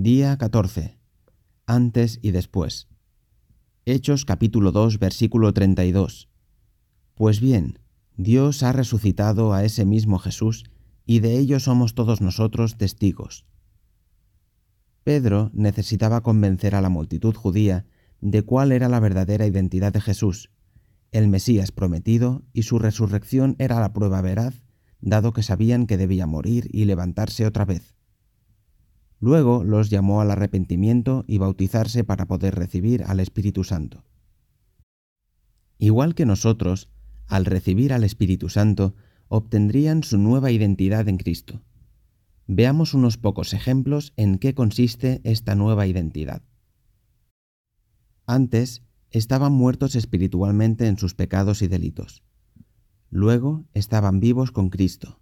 Día 14. Antes y después. Hechos capítulo 2 versículo 32. Pues bien, Dios ha resucitado a ese mismo Jesús, y de ello somos todos nosotros testigos. Pedro necesitaba convencer a la multitud judía de cuál era la verdadera identidad de Jesús, el Mesías prometido, y su resurrección era la prueba veraz, dado que sabían que debía morir y levantarse otra vez. Luego los llamó al arrepentimiento y bautizarse para poder recibir al Espíritu Santo. Igual que nosotros, al recibir al Espíritu Santo, obtendrían su nueva identidad en Cristo. Veamos unos pocos ejemplos en qué consiste esta nueva identidad. Antes estaban muertos espiritualmente en sus pecados y delitos. Luego estaban vivos con Cristo.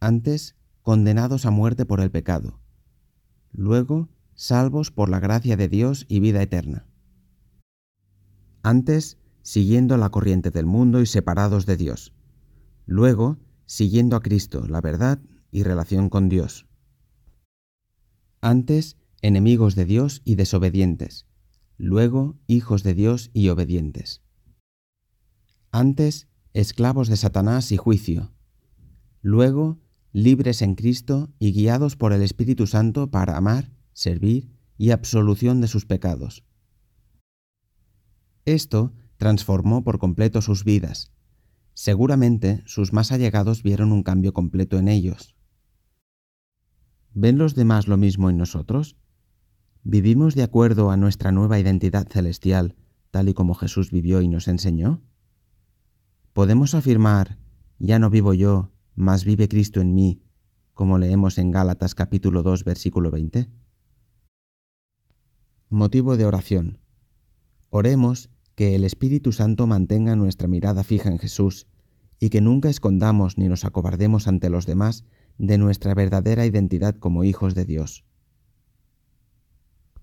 Antes condenados a muerte por el pecado. Luego salvos por la gracia de Dios y vida eterna. Antes siguiendo la corriente del mundo y separados de Dios. Luego siguiendo a Cristo, la verdad y relación con Dios. Antes enemigos de Dios y desobedientes luego hijos de Dios y obedientes. Antes, esclavos de Satanás y juicio, luego libres en Cristo y guiados por el Espíritu Santo para amar, servir y absolución de sus pecados. Esto transformó por completo sus vidas. Seguramente sus más allegados vieron un cambio completo en ellos. ¿Ven los demás lo mismo en nosotros? ¿Vivimos de acuerdo a nuestra nueva identidad celestial, tal y como Jesús vivió y nos enseñó? ¿Podemos afirmar, ya no vivo yo, mas vive Cristo en mí, como leemos en Gálatas capítulo 2 versículo 20? Motivo de oración. Oremos que el Espíritu Santo mantenga nuestra mirada fija en Jesús y que nunca escondamos ni nos acobardemos ante los demás de nuestra verdadera identidad como hijos de Dios.